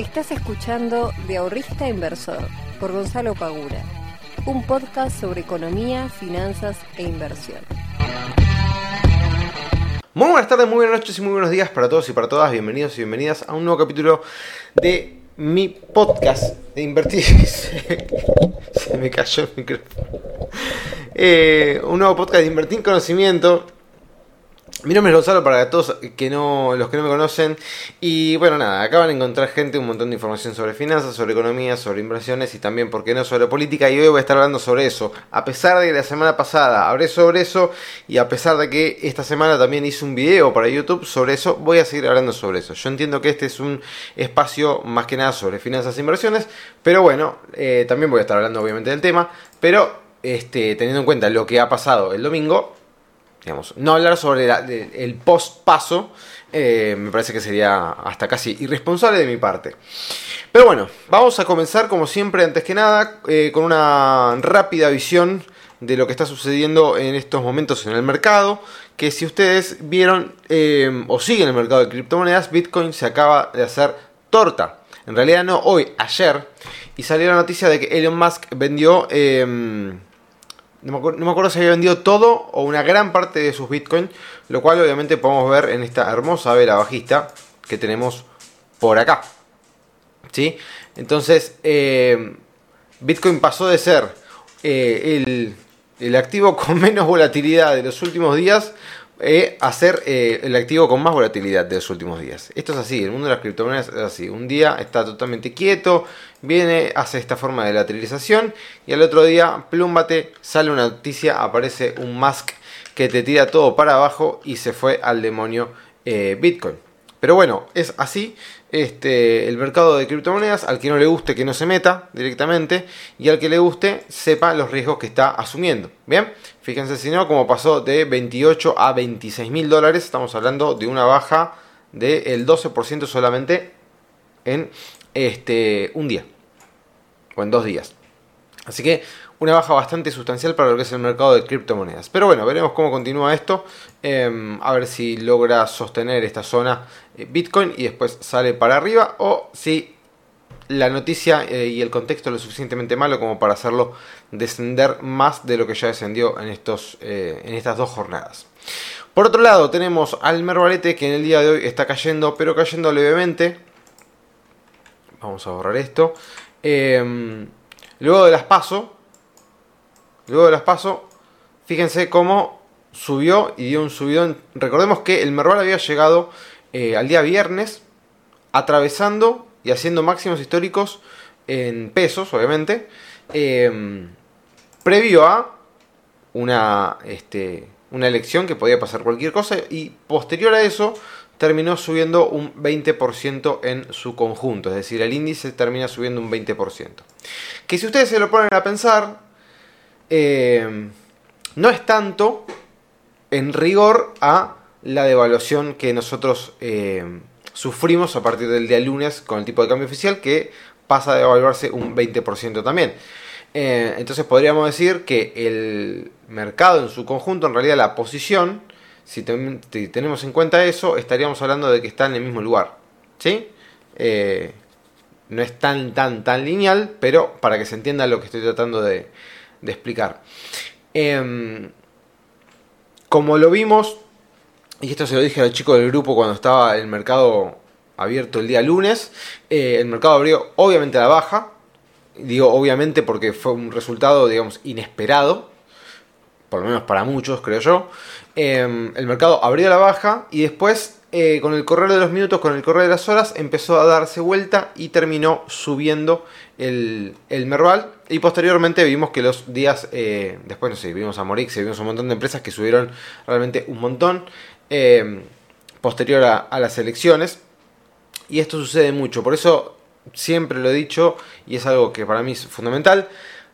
Estás escuchando De Ahorrista Inversor por Gonzalo Pagura, un podcast sobre economía, finanzas e inversión. Muy buenas tardes, muy buenas noches y muy buenos días para todos y para todas. Bienvenidos y bienvenidas a un nuevo capítulo de mi podcast de invertir. Se me cayó el micrófono. Eh, un nuevo podcast de invertir en conocimiento mi nombre es Gonzalo para todos que no, los que no me conocen. Y bueno, nada, acá van a encontrar gente un montón de información sobre finanzas, sobre economía, sobre inversiones y también, ¿por qué no?, sobre política. Y hoy voy a estar hablando sobre eso. A pesar de que la semana pasada hablé sobre eso y a pesar de que esta semana también hice un video para YouTube sobre eso, voy a seguir hablando sobre eso. Yo entiendo que este es un espacio más que nada sobre finanzas e inversiones, pero bueno, eh, también voy a estar hablando obviamente del tema. Pero este, teniendo en cuenta lo que ha pasado el domingo, no hablar sobre el post-paso eh, me parece que sería hasta casi irresponsable de mi parte. Pero bueno, vamos a comenzar como siempre, antes que nada, eh, con una rápida visión de lo que está sucediendo en estos momentos en el mercado. Que si ustedes vieron eh, o siguen el mercado de criptomonedas, Bitcoin se acaba de hacer torta. En realidad no hoy, ayer. Y salió la noticia de que Elon Musk vendió no me, acuerdo, si había vendido todo o una gran parte de sus bitcoins, lo cual obviamente podemos ver en esta hermosa vela bajista que tenemos por acá. ¿Sí? Entonces, eh, Bitcoin pasó de ser eh, el, el, activo con menos volatilidad de los últimos días eh, ser el activo con más volatilidad de los últimos días. Esto es así, el mundo de las criptomonedas es así. Un día está totalmente quieto, viene, hace esta forma de lateralización y al otro día, plúmbate, sale una noticia, aparece un mask que te tira todo para abajo y se fue al demonio eh, Bitcoin. Pero bueno, es así este, el mercado de criptomonedas. Al que no le guste, que no se meta directamente. Y al que le guste, sepa los riesgos que está asumiendo. Bien, fíjense si no, como pasó de 28 a 26 mil dólares. Estamos hablando de una baja del 12% solamente en este, un día o en dos días. Así que una baja bastante sustancial para lo que es el mercado de criptomonedas. Pero bueno, veremos cómo continúa esto. Em, a ver si logra sostener esta zona Bitcoin y después sale para arriba. O si la noticia eh, y el contexto es lo suficientemente malo como para hacerlo descender más de lo que ya descendió en, estos, eh, en estas dos jornadas. Por otro lado, tenemos al Mervalete que en el día de hoy está cayendo, pero cayendo levemente. Vamos a borrar esto. Em, luego de las paso, luego de las paso, fíjense cómo subió y dio un subidón. Recordemos que el Merval había llegado eh, al día viernes, atravesando y haciendo máximos históricos en pesos, obviamente, em, previo a una, este, una elección que podía pasar cualquier cosa y posterior a eso terminó subiendo un 20% en su conjunto, es decir, el índice termina subiendo un 20%. Que si ustedes se lo ponen a pensar, eh, no es tanto en rigor a la devaluación que nosotros eh, sufrimos a partir del día lunes con el tipo de cambio oficial, que pasa a devaluarse un 20% también. Eh, entonces podríamos decir que el mercado en su conjunto, en realidad la posición, si, tenemos en cuenta eso, estaríamos hablando de que está en el mismo lugar. ¿Sí? Eh, no es tan, tan, tan lineal, pero para que se entienda lo que estoy tratando de, explicar. Em, como lo vimos, y esto se lo dije al chico del grupo cuando estaba el mercado abierto el día lunes, eh, el mercado abrió obviamente a la baja, digo obviamente porque fue un resultado, digamos, inesperado, por lo menos para muchos, creo yo. Em, el mercado abrió la baja y después, eh, con el correr de los minutos, con el correr de las horas, empezó a darse vuelta y terminó subiendo el, el Merval. Y posteriormente vimos que los días, eh, después no sé, vimos a Morix, vimos un montón de empresas que subieron realmente un montón em, posterior a, las elecciones. Y esto sucede mucho, por eso siempre lo he dicho y es algo que para mí es fundamental.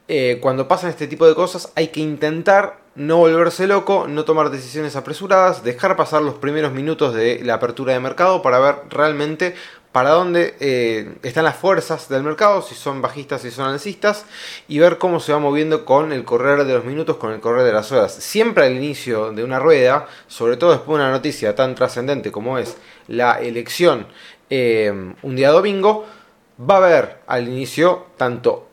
Eh, cuando pasan este tipo de cosas hay que intentar no volverse loco, no tomar decisiones apresuradas, dejar pasar los primeros minutos de la apertura de mercado para ver realmente para dónde eh, están las fuerzas del mercado, si son bajistas, si son alcistas, y ver cómo se va moviendo con el correr de los minutos, con el correr de las horas. Siempre al inicio de una rueda, sobre todo después de una noticia tan trascendente como es la elección eh, un día domingo, va a haber al inicio tanto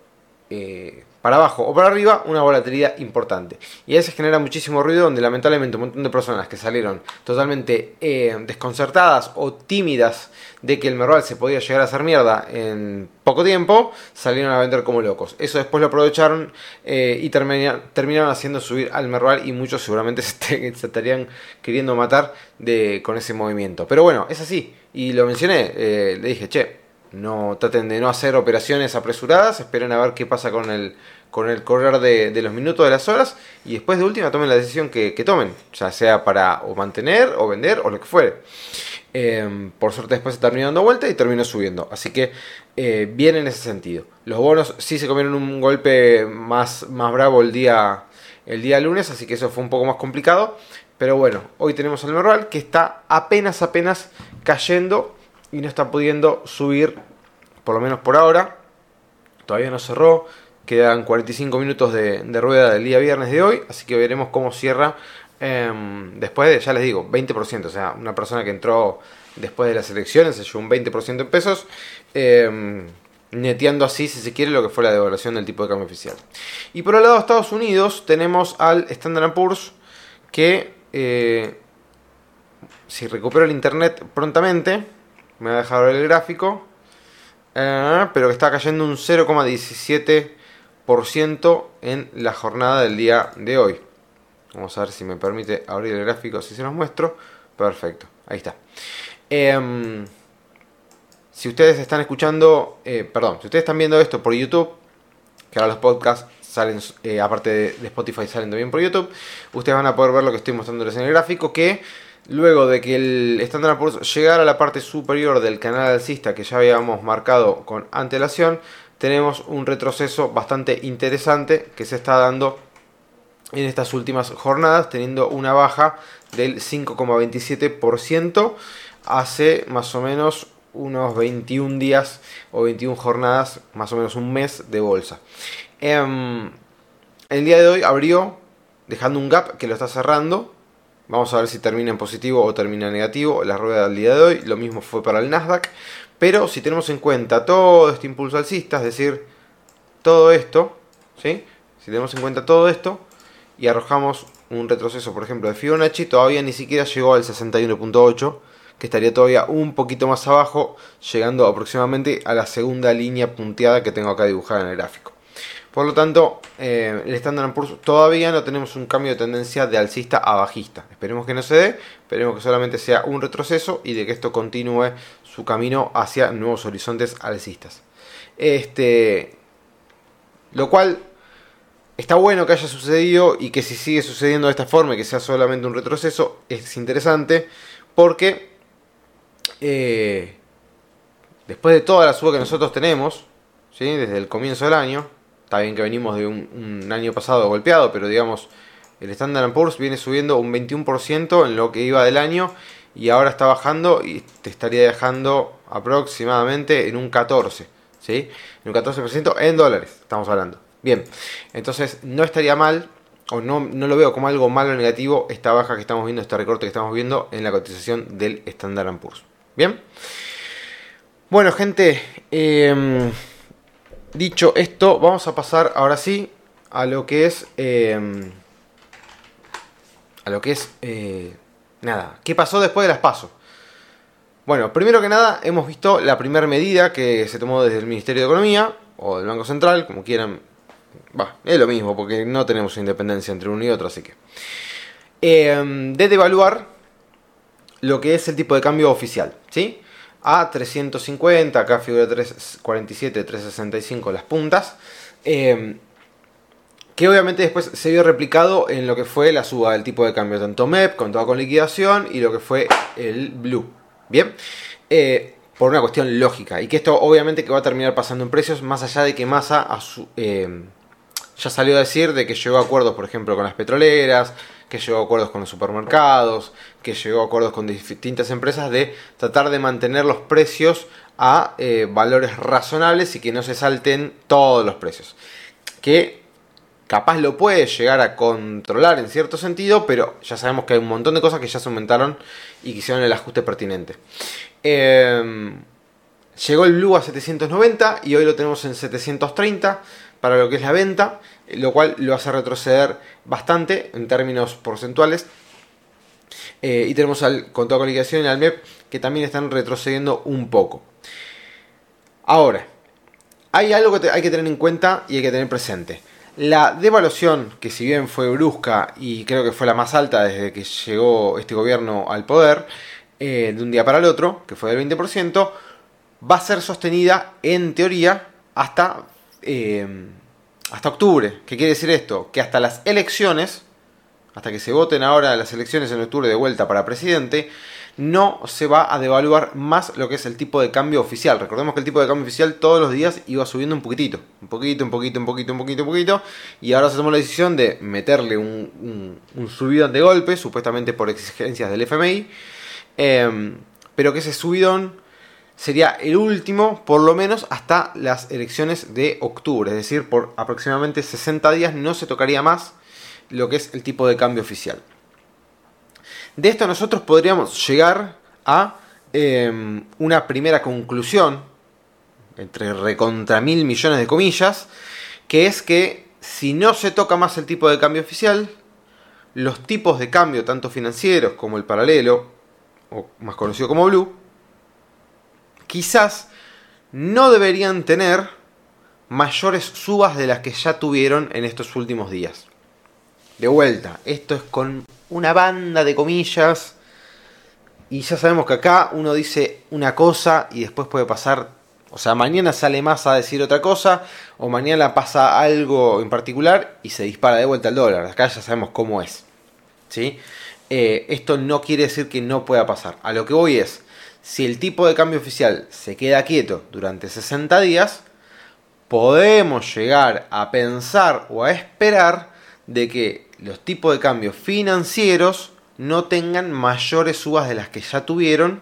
eh, para abajo o para arriba una volatilidad importante. Y a veces genera muchísimo ruido donde lamentablemente un montón de personas que salieron totalmente eh, desconcertadas o tímidas de que el Merval se podía llegar a hacer mierda en poco tiempo, salieron a vender como locos. Eso después lo aprovecharon eh, y terminaron haciendo subir al Merval y muchos seguramente se, estarían queriendo matar de, con ese movimiento. Pero bueno, es así. Y lo mencioné, le dije, che, no traten de no hacer operaciones apresuradas, esperen a ver qué pasa con el, con el correr de, los minutos, de las horas, y después de última tomen la decisión que, tomen, ya sea para o mantener o vender o lo que fuere. Em, por suerte después se terminó dando vuelta y terminó subiendo. Así que eh, bien en ese sentido. Los bonos sí se comieron un golpe más, más bravo el día, el día lunes, así que eso fue un poco más complicado. Pero bueno, hoy tenemos al Merval que está apenas, apenas cayendo y no está pudiendo subir, por lo menos por ahora. Todavía no cerró, quedan 45 minutos de, rueda del día viernes de hoy, así que veremos cómo cierra em, después de, ya les digo, 20%. O sea, una persona que entró después de las elecciones se llevó un 20% en pesos. Em, neteando así, si se quiere, lo que fue la devaluación del tipo de cambio oficial. Y por el lado de Estados Unidos tenemos al Standard Poor's que, eh, si recupera el internet prontamente, me va a dejar el gráfico, eh, pero que está cayendo un 0,17% en la jornada del día de hoy. Vamos a ver si me permite abrir el gráfico, si se los muestro. Perfecto, ahí está. Em, si ustedes están escuchando, eh, perdón, si ustedes están viendo esto por YouTube, que ahora los podcasts salen, eh, aparte de, de, Spotify, salen también por YouTube, ustedes van a poder ver lo que estoy mostrándoles en el gráfico, que Luego de que el Standard Poor's llegara a la parte superior del canal alcista que ya habíamos marcado con antelación, tenemos un retroceso bastante interesante que se está dando en estas últimas jornadas, teniendo una baja del 5,27% hace más o menos unos 21 días o 21 jornadas, más o menos un mes de bolsa. Em, el día de hoy abrió dejando un gap que lo está cerrando Vamos a ver si termina en positivo o termina en negativo la rueda del día de hoy. Lo mismo fue para el Nasdaq. Pero si tenemos en cuenta todo este impulso alcista, es decir, todo esto, ¿sí? si tenemos en cuenta todo esto y arrojamos un retroceso, por ejemplo, de Fibonacci, todavía ni siquiera llegó al 61.8, que estaría todavía un poquito más abajo, llegando aproximadamente a la segunda línea punteada que tengo acá dibujada en el gráfico. Por lo tanto, eh, el Standard Poor's todavía no tenemos un cambio de tendencia de alcista a bajista. Esperemos que no se dé, esperemos que solamente sea un retroceso y de que esto continúe su camino hacia nuevos horizontes alcistas. Este, lo cual está bueno que haya sucedido y que si sigue sucediendo de esta forma y que sea solamente un retroceso, es interesante porque eh, después de toda la suba que nosotros tenemos, ¿sí? desde el comienzo del año, Está bien que venimos de un, año pasado golpeado, pero digamos, el Standard Poor's viene subiendo un 21% en lo que iba del año y ahora está bajando y te estaría dejando aproximadamente en un 14%, ¿sí? En un 14% en dólares, estamos hablando. Bien, entonces no estaría mal, o no, no lo veo como algo malo negativo, esta baja que estamos viendo, este recorte que estamos viendo en la cotización del Standard Poor's. Bien. Bueno, gente, eh, Dicho esto, vamos a pasar ahora sí a lo que es... Em, a lo que es... Eh, nada, ¿qué pasó después de las pasos? Bueno, primero que nada hemos visto la primera medida que se tomó desde el Ministerio de Economía o del Banco Central, como quieran. Va, es lo mismo porque no tenemos independencia entre uno y otro, así que... Em, de devaluar lo que es el tipo de cambio oficial, ¿sí? A 350, acá figura 347, 365 las puntas. Em, que obviamente después se vio replicado en lo que fue la suba del tipo de cambio, tanto MEP, con toda con liquidación, y lo que fue el Blue. Bien, eh, por una cuestión lógica, y que esto obviamente que va a terminar pasando en precios, más allá de que Massa a su, em, ya salió a decir de que llegó a acuerdos, por ejemplo, con las petroleras, que llegó a acuerdos con los supermercados, que llegó a acuerdos con distintas empresas de tratar de mantener los precios a eh, valores razonables y que no se salten todos los precios. Que capaz lo puede llegar a controlar en cierto sentido, pero ya sabemos que hay un montón de cosas que ya se aumentaron y que hicieron el ajuste pertinente. Em, llegó el blue a 790 y hoy lo tenemos en 730 para lo que es la venta, lo cual lo hace retroceder bastante en términos porcentuales. Eh, y tenemos al contado con liquidación y al MEP que también están retrocediendo un poco. Ahora, hay algo que hay que tener en cuenta y hay que tener presente. La devaluación, que si bien fue brusca y creo que fue la más alta desde que llegó este gobierno al poder, eh, de un día para el otro, que fue del 20%, va a ser sostenida en teoría hasta eh, hasta octubre. ¿Qué quiere decir esto? Que hasta las elecciones, hasta que se voten ahora las elecciones en octubre de vuelta para presidente, no se va a devaluar más lo que es el tipo de cambio oficial. Recordemos que el tipo de cambio oficial todos los días iba subiendo un poquitito, un poquito, un poquito, un poquito, un poquito, un poquito, y ahora se tomó la decisión de meterle un, subidón de golpe, supuestamente por exigencias del FMI, em, pero que ese subidón sería el último, por lo menos hasta las elecciones de octubre, es decir, por aproximadamente 60 días no se tocaría más lo que es el tipo de cambio oficial. De esto nosotros podríamos llegar a em, una primera conclusión, entre recontra mil millones de comillas, que es que si no se toca más el tipo de cambio oficial, los tipos de cambio, tanto financieros como el paralelo, o más conocido como Blue, quizás no deberían tener mayores subas de las que ya tuvieron en estos últimos días. De vuelta, esto es con una banda de comillas. Y ya sabemos que acá uno dice una cosa y después puede pasar. O sea, mañana sale más a decir otra cosa. O mañana pasa algo en particular y se dispara de vuelta el dólar. Acá ya sabemos cómo es. ¿sí? Eh, esto no quiere decir que no pueda pasar. A lo que voy es si el tipo de cambio oficial se queda quieto durante 60 días, podemos llegar a pensar o a esperar de que los tipos de cambio financieros no tengan mayores subas de las que ya tuvieron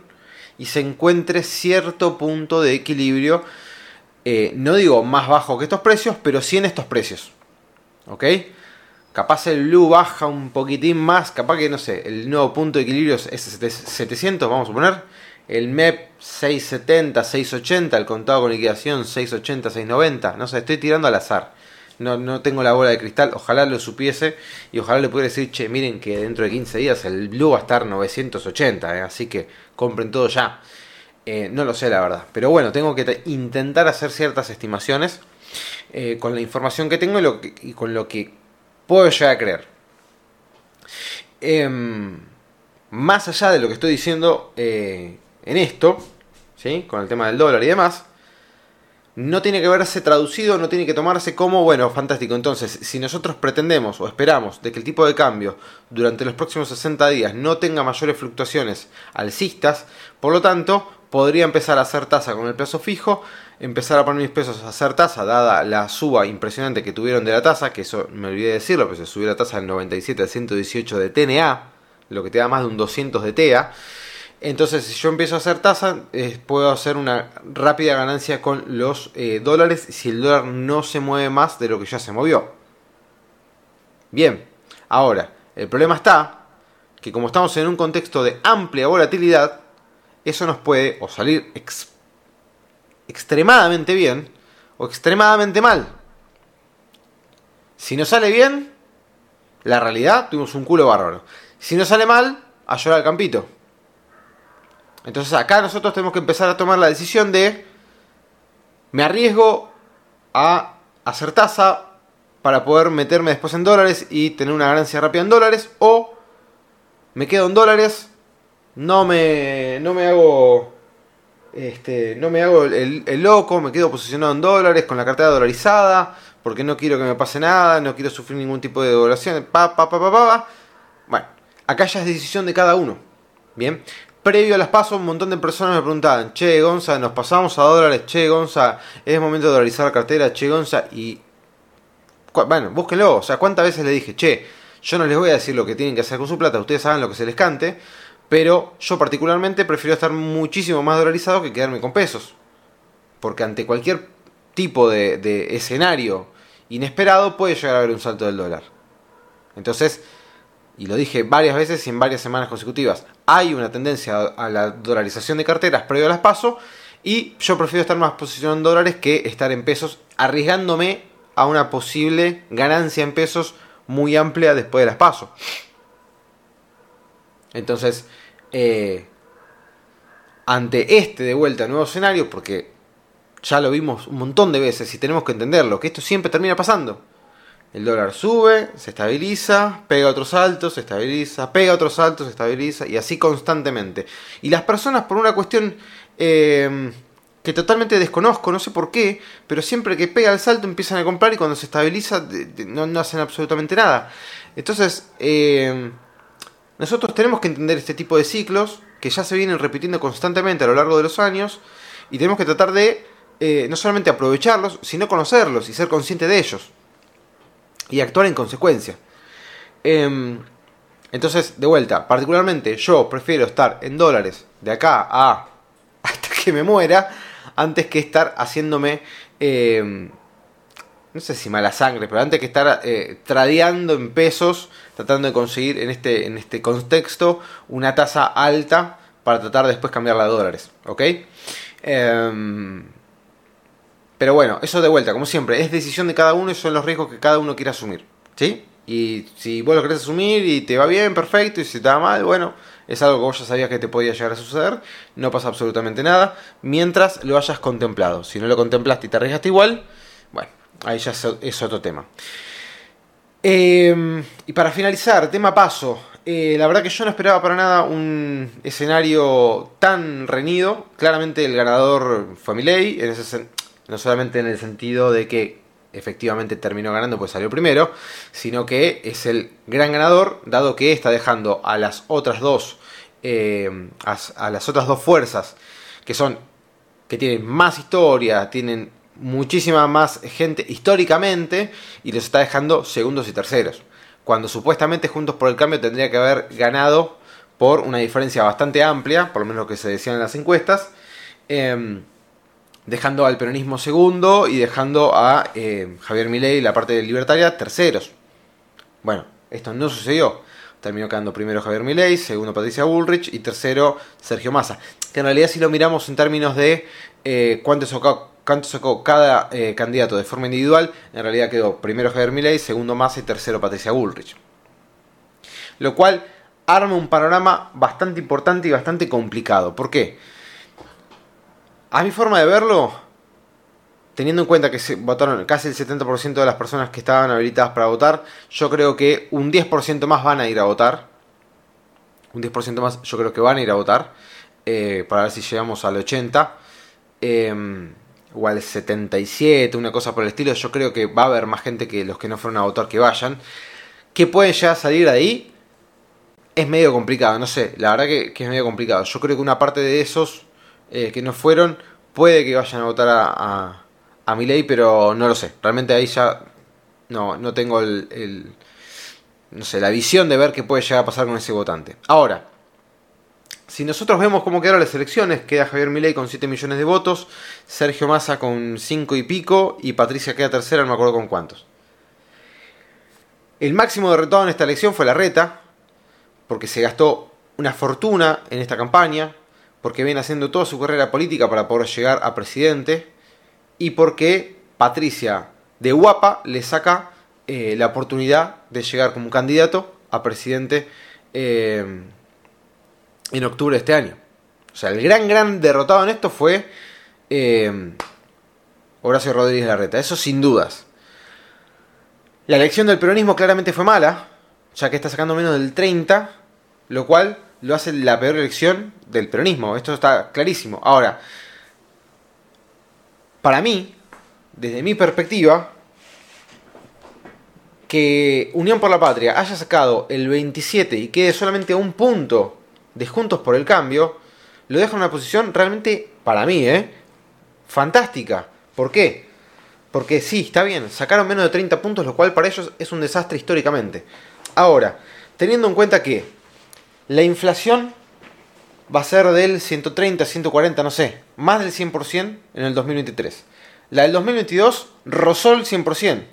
y se encuentre cierto punto de equilibrio, eh, no digo más bajo que estos precios, pero sí en estos precios. ¿Ok? Capaz el blue baja un poquitín más, capaz que no sé, el nuevo punto de equilibrio es 700, vamos a poner el MEP 670, 680, el contado con liquidación 680, 690, no sé, estoy tirando al azar. No, no tengo la bola de cristal, ojalá lo supiese y ojalá le pudiera decir, che, miren que dentro de 15 días el Blue va a estar 980, eh, así que compren todo ya. Eh, no lo sé la verdad, pero bueno, tengo que intentar hacer ciertas estimaciones eh, con la información que tengo y, con lo que puedo llegar a creer. Em, más allá de lo que estoy diciendo, en esto, ¿sí? con el tema del dólar y demás, no tiene que verse traducido, no tiene que tomarse como, bueno, fantástico. Entonces, si nosotros pretendemos o esperamos de que el tipo de cambio durante los próximos 60 días no tenga mayores fluctuaciones alcistas, por lo tanto, podría empezar a hacer tasa con el plazo fijo, empezar a poner mis pesos a hacer tasa, dada la suba impresionante que tuvieron de la tasa, que eso me olvidé de decirlo, pero se subió la tasa del 97 al 118 de TNA, lo que te da más de un 200 de TEA. Entonces, si yo empiezo a hacer tasa, eh, puedo hacer una rápida ganancia con los eh, dólares si el dólar no se mueve más de lo que ya se movió. Bien, ahora, el problema está que como estamos en un contexto de amplia volatilidad, eso nos puede o salir extremadamente bien o extremadamente mal. Si nos sale bien, la realidad, tuvimos un culo bárbaro. Si nos sale mal, a llorar al campito. Entonces acá nosotros tenemos que empezar a tomar la decisión de, me arriesgo a hacer tasa para poder meterme después en dólares y tener una ganancia rápida en dólares, o me quedo en dólares, no me, no me hago este, no me hago el, loco, me quedo posicionado en dólares con la cartera dolarizada, porque no quiero que me pase nada, no quiero sufrir ningún tipo de devaluación, pa, pa, pa, pa, pa. Bueno, acá ya es decisión de cada uno. Bien, previo a las pasos, un montón de personas me preguntaban, che, Gonza, nos pasamos a dólares, che, Gonza, es momento de dolarizar la cartera, che, Gonza, y... Bueno, búsquenlo, o sea, ¿cuántas veces le dije, che, yo no les voy a decir lo que tienen que hacer con su plata, ustedes saben lo que se les cante, pero yo particularmente prefiero estar muchísimo más dolarizado que quedarme con pesos. Porque ante cualquier tipo de escenario inesperado puede llegar a haber un salto del dólar. Entonces, y lo dije varias veces y en varias semanas consecutivas, hay una tendencia a la dolarización de carteras previo a las pasos Y yo prefiero estar más posicionado en dólares que estar en pesos, arriesgándome a una posible ganancia en pesos muy amplia después de las pasos. Entonces, eh, ante este de vuelta nuevo escenario, porque ya lo vimos un montón de veces y tenemos que entenderlo, que esto siempre termina pasando. El dólar sube, se estabiliza, pega otros saltos, se estabiliza, pega otros saltos, se estabiliza y así constantemente. Y las personas por una cuestión eh, que totalmente desconozco, no sé por qué, pero siempre que pega el salto empiezan a comprar y cuando se estabiliza no, hacen absolutamente nada. Entonces, eh, nosotros tenemos que entender este tipo de ciclos que ya se vienen repitiendo constantemente a lo largo de los años y tenemos que tratar de eh, no solamente aprovecharlos, sino conocerlos y ser consciente de ellos y actuar en consecuencia. Em, entonces, de vuelta, particularmente yo prefiero estar en dólares de acá a hasta que me muera, antes que estar haciéndome, em, no sé si mala sangre, pero antes que estar eh, tradeando en pesos, tratando de conseguir en este, en este contexto una tasa alta para tratar de después cambiarla a dólares, ¿ok? Em, pero bueno, eso de vuelta, como siempre, es decisión de cada uno y son los riesgos que cada uno quiere asumir. ¿Sí? Y si vos lo querés asumir y te va bien, perfecto, y si te va mal, bueno, es algo que vos ya sabías que te podía llegar a suceder, no pasa absolutamente nada, mientras lo hayas contemplado. Si no lo contemplaste y te arriesgaste igual, bueno, ahí ya es otro tema. Em, y para finalizar, tema paso. Eh, la verdad que yo no esperaba para nada un escenario tan reñido. Claramente el ganador fue Milei, en ese, no solamente en el sentido de que efectivamente terminó ganando, pues salió primero, sino que es el gran ganador, dado que está dejando a las otras dos, eh, a, las otras dos fuerzas, que son, que tienen más historia, tienen muchísima más gente históricamente, y los está dejando segundos y terceros. Cuando supuestamente Juntos por el Cambio tendría que haber ganado por una diferencia bastante amplia, por lo menos lo que se decía en las encuestas. Em, dejando al peronismo segundo y dejando a eh, Javier Milei, la parte libertaria, terceros. Bueno, esto no sucedió. Terminó quedando primero Javier Milei, segundo Patricia Bullrich y tercero Sergio Massa. Que en realidad si lo miramos en términos de eh, cuánto, sacó, cuánto sacó cada eh, candidato de forma individual, en realidad quedó primero Javier Milei, segundo Massa y tercero Patricia Bullrich. Lo cual arma un panorama bastante importante y bastante complicado. ¿Por qué? A mi forma de verlo, teniendo en cuenta que se votaron casi el 70% de las personas que estaban habilitadas para votar, yo creo que un 10% más van a ir a votar. Un 10% más yo creo que van a ir a votar. Eh, para ver si llegamos al 80. Eh, o al 77, una cosa por el estilo. Yo creo que va a haber más gente que los que no fueron a votar que vayan. ¿Qué pueden ya salir ahí? Es medio complicado, no sé. La verdad que, que es medio complicado. Yo creo que una parte de esos eh, que no fueron, puede que vayan a votar a, a, ley, pero no lo sé. Realmente ahí ya no, no tengo el, no sé, la visión de ver qué puede llegar a pasar con ese votante. Ahora, si nosotros vemos cómo quedaron las elecciones, queda Javier Milei con 7 millones de votos, Sergio Massa con 5 y pico y Patricia queda tercera, no me acuerdo con cuántos. El máximo derrotado en esta elección fue la reta, porque se gastó una fortuna en esta campaña, porque viene haciendo toda su carrera política para poder llegar a presidente y porque Patricia de Guapa le saca eh, la oportunidad de llegar como candidato a presidente eh, en octubre de este año. O sea, el gran, gran derrotado en esto fue eh, Horacio Rodríguez Larreta, eso sin dudas. La elección del peronismo claramente fue mala, ya que está sacando menos del 30, lo cual lo hace la peor elección del peronismo. Esto está clarísimo. Ahora, para mí, desde mi perspectiva, que Unión por la Patria haya sacado el 27 y quede solamente un punto de Juntos por el Cambio, lo deja en una posición realmente, para mí, ¿eh? fantástica. ¿Por qué? Porque sí, está bien, sacaron menos de 30 puntos, lo cual para ellos es un desastre históricamente. Ahora, teniendo en cuenta que la inflación va a ser del 130, 140, no sé, más del 100% en el 2023. La del 2022 rozó el 100%.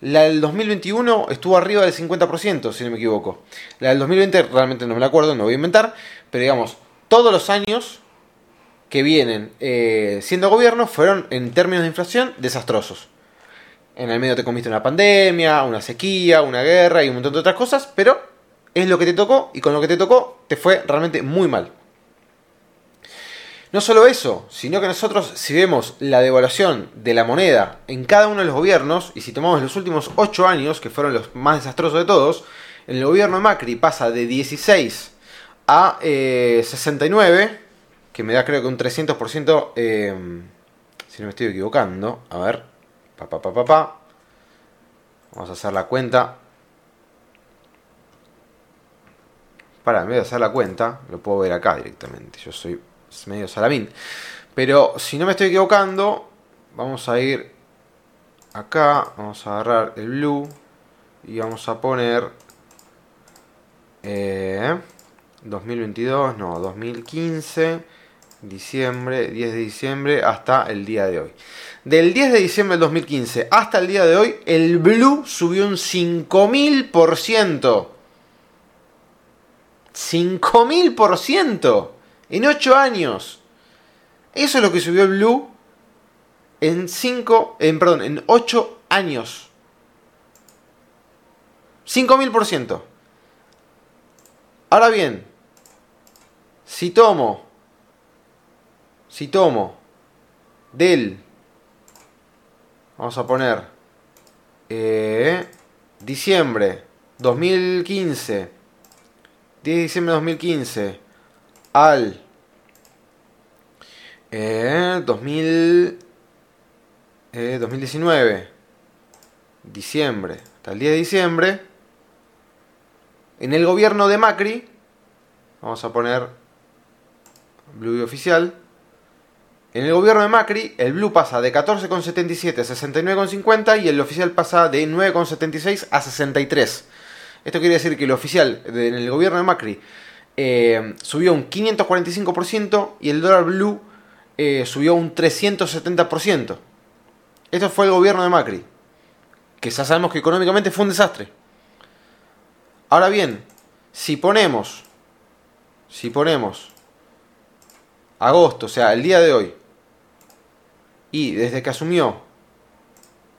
La del 2021 estuvo arriba del 50%, si no me equivoco. La del 2020 realmente no me la acuerdo, no voy a inventar, pero digamos, todos los años que vienen eh, siendo gobierno fueron, en términos de inflación, desastrosos. En el medio te comiste una pandemia, una sequía, una guerra y un montón de otras cosas, pero es lo que te tocó y con lo que te tocó te fue realmente muy mal. No solo eso, sino que nosotros si vemos la devaluación de la moneda en cada uno de los gobiernos, y si tomamos los últimos 8 años, que fueron los más desastrosos de todos, en el gobierno de Macri pasa de 16 a 69, eh, que me da creo que un 300%, eh, si no me estoy equivocando, a ver, pa, pa, pa, pa, pa. vamos a hacer la cuenta. Para, en vez de hacer la cuenta, lo puedo ver acá directamente, yo soy medio salamín. Pero si no me estoy equivocando, vamos a ir acá, vamos a agarrar el blue y vamos a poner 2022, eh, no, 2015, diciembre, 10 de diciembre hasta el día de hoy. Del 10 de diciembre del 2015 hasta el día de hoy, el blue subió un 5000%. 5000% en 8 años. Eso es lo que subió el blue en 5, en, perdón, en 8 años. 5000%. Ahora bien, si tomo, si tomo del, vamos a poner, eh, diciembre 2015, 10 de diciembre de 2015, al eh, 2000, eh, 2019, diciembre, hasta el 10 de diciembre, en el gobierno de Macri, vamos a poner Blue oficial, en el gobierno de Macri, el Blue pasa de 14,77 a 69,50 y el oficial pasa de 9,76 a 63. Esto quiere decir que el oficial en el gobierno de Macri eh, subió un 545% y el dólar blue eh, subió un 370%. Esto fue el gobierno de Macri, que ya sabemos que económicamente fue un desastre. Ahora bien, si ponemos, si ponemos agosto, o sea, el día de hoy, y desde que asumió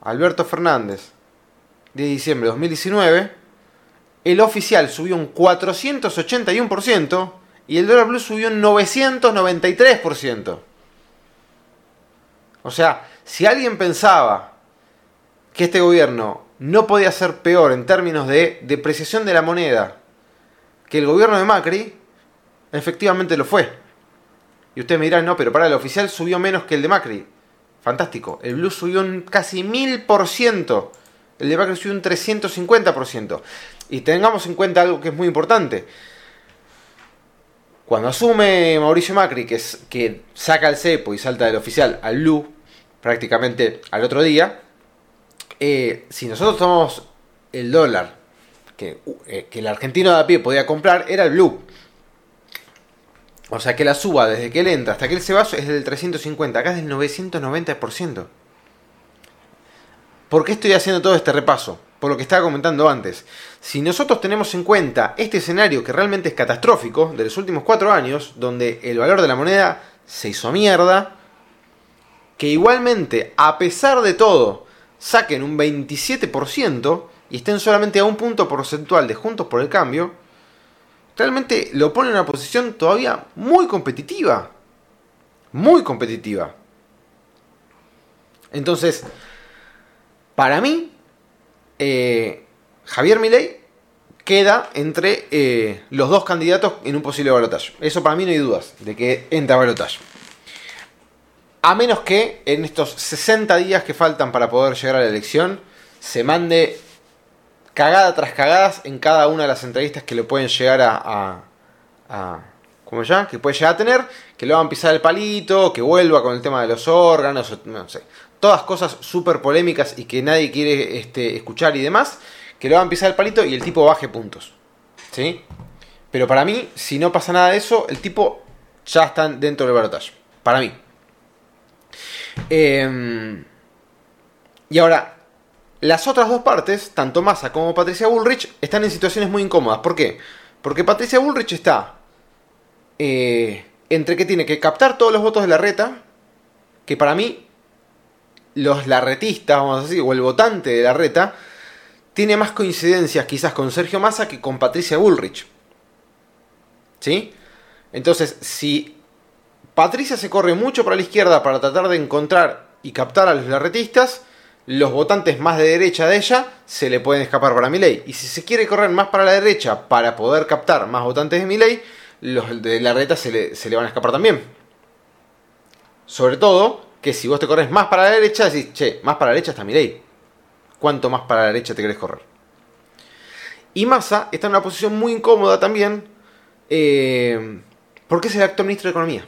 Alberto Fernández de diciembre de 2019, el oficial subió un 481% y el dólar blue subió un 993%. O sea, si alguien pensaba que este gobierno no podía ser peor en términos de depreciación de la moneda que el gobierno de Macri, efectivamente lo fue. Y ustedes me dirán, no, pero para el oficial subió menos que el de Macri. Fantástico. El blue subió un casi 1000%. El de Macri subió un 350%. Y tengamos en cuenta algo que es muy importante. Cuando asume Mauricio Macri, que, es, que saca el cepo y salta del oficial al blue, prácticamente al otro día, eh, si nosotros tomamos el dólar que, eh, que el argentino de a pie podía comprar, era el blue. O sea que la suba desde que él entra hasta que él se va es del 350, acá es del 990%. ¿Por qué estoy haciendo todo este repaso? Por lo que estaba comentando antes. Si nosotros tenemos en cuenta este escenario que realmente es catastrófico de los últimos cuatro años, donde el valor de la moneda se hizo mierda, que igualmente, a pesar de todo, saquen un 27% y estén solamente a un punto porcentual de Juntos por el Cambio, realmente lo pone en una posición todavía muy competitiva. Muy competitiva. Entonces, para mí, eh, Javier Milei queda entre eh, los dos candidatos en un posible balotaje. Eso para mí no hay dudas de que entra a balotaje. A menos que en estos 60 días que faltan para poder llegar a la elección se mande cagada tras cagadas en cada una de las entrevistas que le pueden llegar a, a, ¿cómo ya? Que puede llegar a tener, que van a pisar el palito, que vuelva con el tema de los órganos, no sé. Todas cosas súper polémicas y que nadie quiere este, escuchar y demás, que van a pisar el palito y el tipo baje puntos. ¿Sí? Pero para mí, si no pasa nada de eso, el tipo ya está dentro del balotaje. Para mí. Em, y ahora, las otras dos partes, tanto Massa como Patricia Bullrich, están en situaciones muy incómodas. ¿Por qué? Porque Patricia Bullrich está eh, entre que tiene que captar todos los votos de la reta, que para mí los larretistas, vamos a decir, o el votante de la reta, tiene más coincidencias quizás con Sergio Massa que con Patricia Bullrich. ¿Sí? Entonces, si Patricia se corre mucho para la izquierda para tratar de encontrar y captar a los larretistas, los votantes más de derecha de ella se le pueden escapar para ley Y si se quiere correr más para la derecha para poder captar más votantes de ley los de la reta se le, se le van a escapar también. Sobre todo que si vos te corres más para la derecha, decís, che, más para la derecha está ley ¿Cuánto más para la derecha te querés correr? Y Massa está en una posición muy incómoda también, eh, porque es el actual ministro de Economía.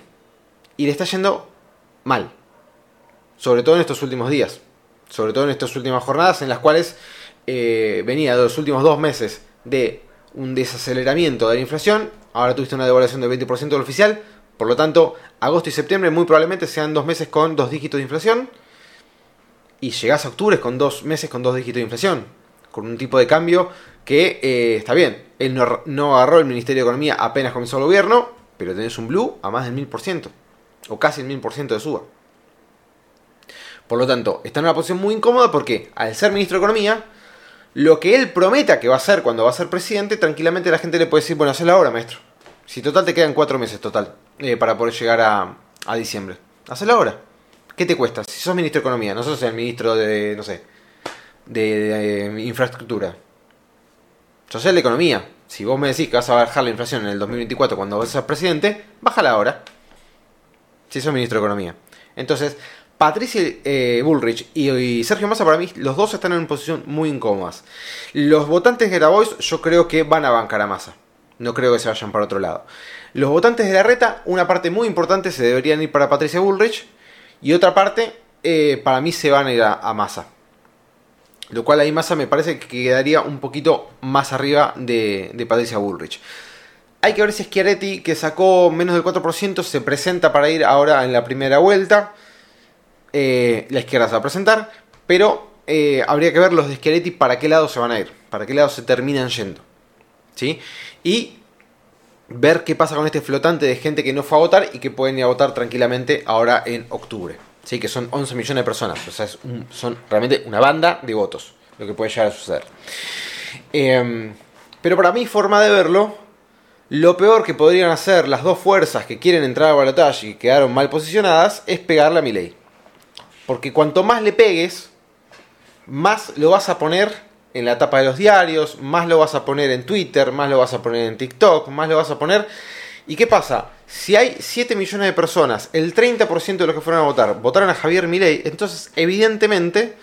Y le está yendo mal. Sobre todo en estos últimos días sobre todo en estas últimas jornadas en las cuales eh, venía de los últimos dos meses de un desaceleramiento de la inflación, ahora tuviste una devaluación del 20% del oficial, por lo tanto, agosto y septiembre muy probablemente sean dos meses con dos dígitos de inflación, y llegás a octubre con dos meses con dos dígitos de inflación, con un tipo de cambio que eh, está bien, él no, agarró el Ministerio de Economía apenas comenzó el gobierno, pero tenés un blue a más del 1000%, o casi el 1000% de suba. Por lo tanto, está en una posición muy incómoda porque al ser ministro de Economía, lo que él prometa que va a hacer cuando va a ser presidente, tranquilamente la gente le puede decir, bueno, hazla ahora, maestro. Si total te quedan cuatro meses total eh, para poder llegar a, a diciembre. Hazla ahora. ¿Qué te cuesta? Si sos ministro de Economía, no sos el ministro de, no sé, de, infraestructura. Sos el de Economía. Si vos me decís que vas a bajar la inflación en el 2024 cuando a ser presidente, bájala ahora. Si sos ministro de Economía. Entonces, Patricia eh, Bullrich y, Sergio Massa, para mí, los dos están en una posición muy incómodas. Los votantes de Grabois, yo creo que van a bancar a Massa. No creo que se vayan para otro lado. Los votantes de la reta, una parte muy importante se deberían ir para Patricia Bullrich. Y otra parte, eh, para mí, se van a ir a, Massa. Lo cual ahí Massa me parece que quedaría un poquito más arriba de, Patricia Bullrich. Hay que ver si Schiaretti, que sacó menos del 4%, se presenta para ir ahora en la primera vuelta. Eh, la izquierda se va a presentar, pero eh, habría que ver los de Schiaretti para qué lado se van a ir, para qué lado se terminan yendo. ¿sí? Y ver qué pasa con este flotante de gente que no fue a votar y que pueden ir a votar tranquilamente ahora en octubre. ¿sí? Que son 11 millones de personas, o sea, son realmente una banda de votos lo que puede llegar a suceder. Em, pero para mi forma de verlo, lo peor que podrían hacer las dos fuerzas que quieren entrar a balotaje y quedaron mal posicionadas es pegarle a mi ley. Porque cuanto más le pegues, más lo vas a poner en la tapa de los diarios, más lo vas a poner en Twitter, más lo vas a poner en TikTok, más lo vas a poner... ¿Y qué pasa? Si hay 7 millones de personas, el 30% de los que fueron a votar votaron a Javier Milei, entonces evidentemente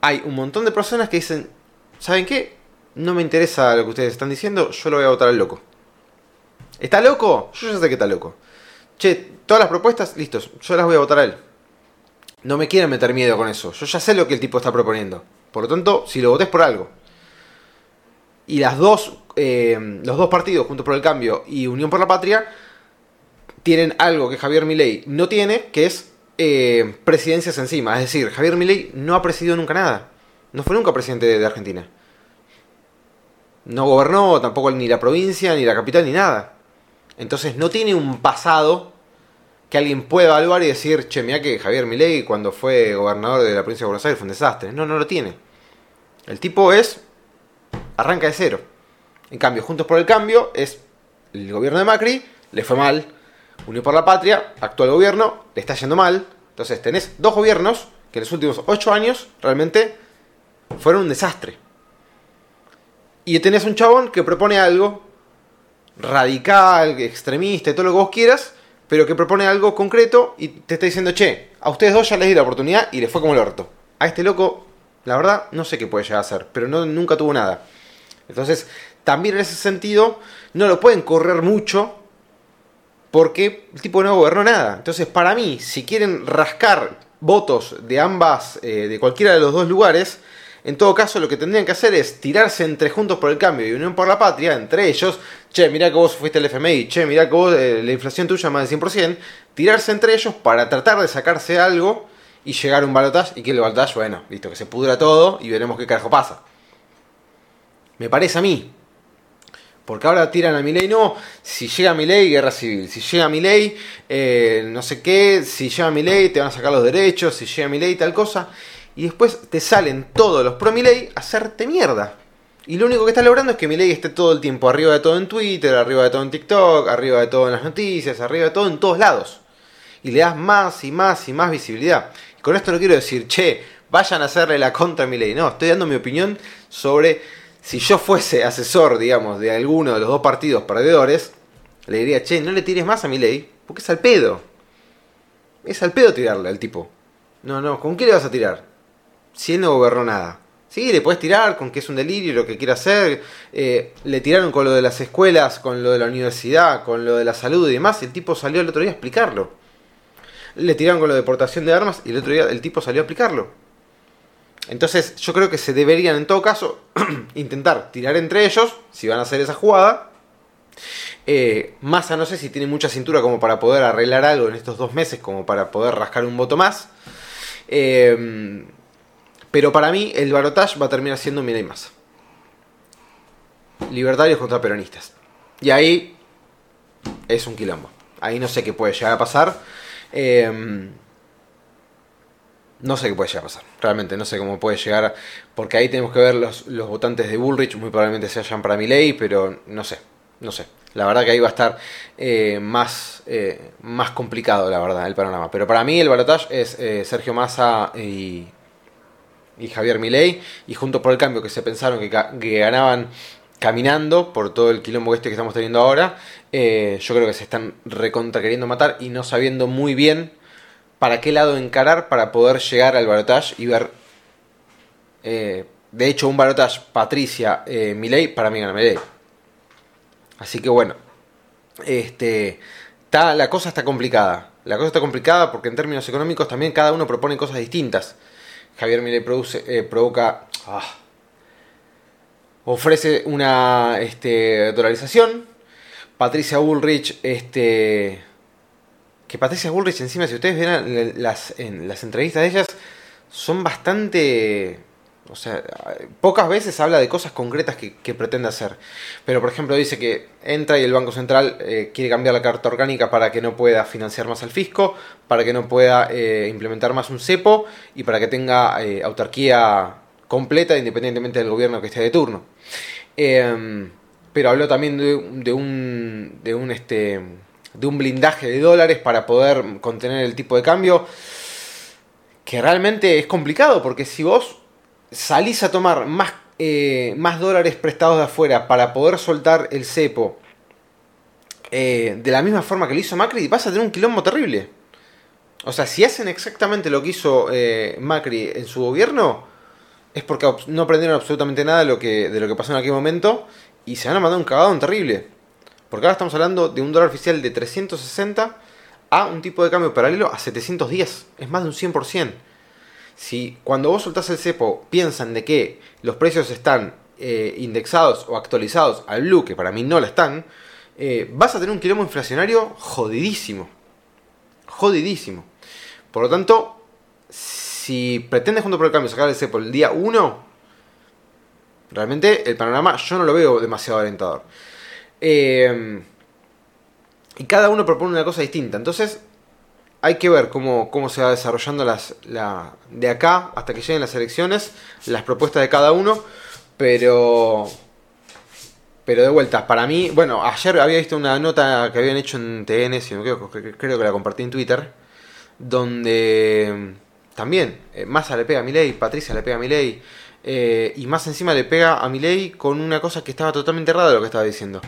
hay un montón de personas que dicen, ¿saben qué? No me interesa lo que ustedes están diciendo, yo lo voy a votar al loco. ¿Está loco? Yo ya sé que está loco. Che, todas las propuestas, listos, yo las voy a votar a él. No me quieren meter miedo con eso. Yo ya sé lo que el tipo está proponiendo. Por lo tanto, si lo votés por algo. Y las dos, eh, los dos partidos, Juntos por el Cambio y Unión por la Patria, tienen algo que Javier Milei no tiene, que es eh, presidencias encima. Es decir, Javier Milei no ha presidido nunca nada. No fue nunca presidente de, de Argentina. No gobernó tampoco ni la provincia, ni la capital, ni nada. Entonces no tiene un pasado que alguien pueda evaluar y decir, che, mira que Javier Milei cuando fue gobernador de la provincia de Buenos Aires fue un desastre. No, no lo tiene. El tipo es, arranca de cero. En cambio, Juntos por el Cambio es el gobierno de Macri, le fue mal. Unió por la Patria, actual gobierno, le está yendo mal. Entonces tenés dos gobiernos que en los últimos ocho años realmente fueron un desastre. Y tenés un chabón que propone algo radical, extremista, todo lo que vos quieras, pero que propone algo concreto y te está diciendo, che, a ustedes dos ya les di la oportunidad y les fue como el orto. A este loco, la verdad, no sé qué puede llegar a hacer, pero no, nunca tuvo nada. Entonces, también en ese sentido, no lo pueden correr mucho porque el tipo no gobernó nada. Entonces, para mí, si quieren rascar votos de ambas, eh, de cualquiera de los dos lugares, en todo caso, lo que tendrían que hacer es tirarse entre Juntos por el Cambio y Unión por la Patria, entre ellos, che, mirá que vos fuiste el FMI, che, mirá que vos eh, la inflación tuya más del 100%, tirarse entre ellos para tratar de sacarse algo y llegar a un balotaje y que el balotaje, bueno, listo, que se pudra todo y veremos qué carajo pasa. Me parece a mí. Porque ahora tiran a Milei, no, si llega Milei, guerra civil. Si llega Milei, eh, no sé qué, si llega Milei, te van a sacar los derechos, si llega Milei, tal cosa. Y después te salen todos los pro Milei a hacerte mierda. Y lo único que está logrando es que Milei esté todo el tiempo arriba de todo en Twitter, arriba de todo en TikTok, arriba de todo en las noticias, arriba de todo en todos lados. Y le das más y más y más visibilidad. Y con esto no quiero decir, che, vayan a hacerle la contra a Milei. No, estoy dando mi opinión sobre si yo fuese asesor, digamos, de alguno de los dos partidos perdedores, le diría, che, no le tires más a Milei, porque es al pedo. Es al pedo tirarle al tipo. No, no, ¿con qué le vas a tirar? Si él no gobernó nada. Sí, le puedes tirar con que es un delirio lo que quiere hacer. Eh, le tiraron con lo de las escuelas, con lo de la universidad, con lo de la salud y demás. El tipo salió el otro día a explicarlo. Le tiraron con lo de deportación de armas y el otro día el tipo salió a explicarlo. Entonces yo creo que se deberían en todo caso intentar tirar entre ellos, si van a hacer esa jugada. Eh, Massa no sé si tiene mucha cintura como para poder arreglar algo en estos dos meses, como para poder rascar un voto más. Eh, pero para mí el barotage va a terminar siendo Milei Massa. Libertarios contra peronistas. Y ahí es un quilombo. Ahí no sé qué puede llegar a pasar. Eh, no sé qué puede llegar a pasar. Realmente no sé cómo puede llegar. Porque ahí tenemos que ver los, los votantes de Bullrich. Muy probablemente se vayan para Milei. Pero no sé. No sé. La verdad que ahí va a estar eh, más, eh, más complicado, la verdad, el panorama. Pero para mí el balotaje es eh, Sergio Massa y, y Javier Milei, y junto por el cambio que se pensaron que, ganaban caminando por todo el quilombo este que estamos teniendo ahora, eh, yo creo que se están recontra queriendo matar y no sabiendo muy bien para qué lado encarar para poder llegar al balotage y ver... Eh, de hecho, un balotage Patricia eh, Milei, para mí gana Milei. Así que bueno, este, está, la cosa está complicada. La cosa está complicada porque en términos económicos también cada uno propone cosas distintas. Javier Milei produce, eh, provoca, ah, ofrece una este, dolarización. Patricia Bullrich, este, que Patricia Bullrich encima, si ustedes ven las, las entrevistas de ellas, son bastante... O sea, pocas veces habla de cosas concretas que, pretende hacer. Pero, por ejemplo, dice que entra y el Banco Central eh, quiere cambiar la carta orgánica para que no pueda financiar más al fisco, para que no pueda eh, implementar más un cepo y para que tenga eh, autarquía completa independientemente del gobierno que esté de turno. Eh, pero habló también de, de, un, de, un, este, de un blindaje de dólares para poder contener el tipo de cambio. Que realmente es complicado porque si vos salís a tomar más, eh, más dólares prestados de afuera para poder soltar el cepo eh, de la misma forma que lo hizo Macri, vas a tener un quilombo terrible. O sea, si hacen exactamente lo que hizo eh, Macri en su gobierno, es porque no aprendieron absolutamente nada de lo, que, de lo que pasó en aquel momento y se van a mandar un cagadón terrible. Porque ahora estamos hablando de un dólar oficial de 360 a un tipo de cambio paralelo a 710. Es más de un 100% si cuando vos soltás el cepo piensan de que los precios están eh, indexados o actualizados al blue, que para mí no lo están, eh, vas a tener un quilombo inflacionario jodidísimo. Jodidísimo. Por lo tanto, si pretendes junto por el cambio sacar el cepo el día 1, realmente el panorama yo no lo veo demasiado alentador. Eh, y cada uno propone una cosa distinta. Entonces, hay que ver cómo, cómo se va desarrollando las, la, de acá hasta que lleguen las elecciones, las propuestas de cada uno, pero pero de vuelta, para mí, bueno, ayer había visto una nota que habían hecho en TN, si no creo, que la compartí en Twitter, donde también eh, Massa le pega a Milei, Patricia le pega a Milei, eh, y más encima le pega a Milei con una cosa que estaba totalmente errada de lo que estaba diciendo.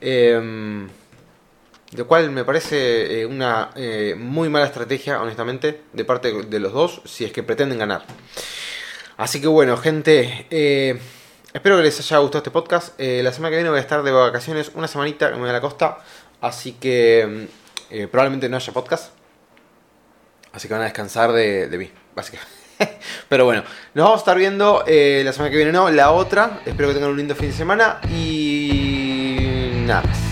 Eh, lo cual me parece eh, una eh, muy mala estrategia, honestamente, de parte de los dos, si es que pretenden ganar. Así que bueno, gente, eh, espero que les haya gustado este podcast. la semana que viene voy a estar de vacaciones, una semanita que me voy a la costa, así que probablemente no haya podcast. Así que van a descansar de, de mí, básicamente. Pero bueno, nos vamos a estar viendo la semana que viene, no, la otra. Espero que tengan un lindo fin de semana y nada más.